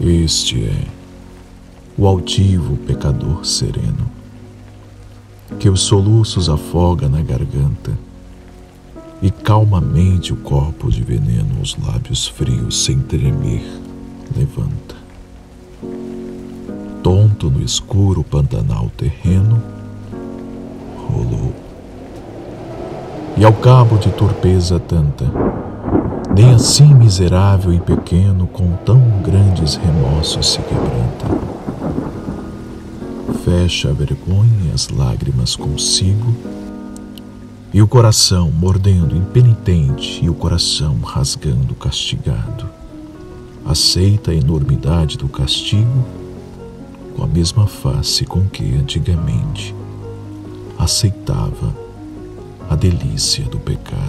Este é o altivo pecador sereno, que os soluços afoga na garganta e calmamente o corpo de veneno os lábios frios sem tremer levanta. Tonto no escuro pantanal terreno, rolou. E ao cabo de torpeza tanta, nem assim miserável e pequeno com tão grandes remorsos se quebranta. Fecha a vergonha e as lágrimas consigo e o coração mordendo impenitente e o coração rasgando castigado. Aceita a enormidade do castigo com a mesma face com que antigamente aceitava a delícia do pecado.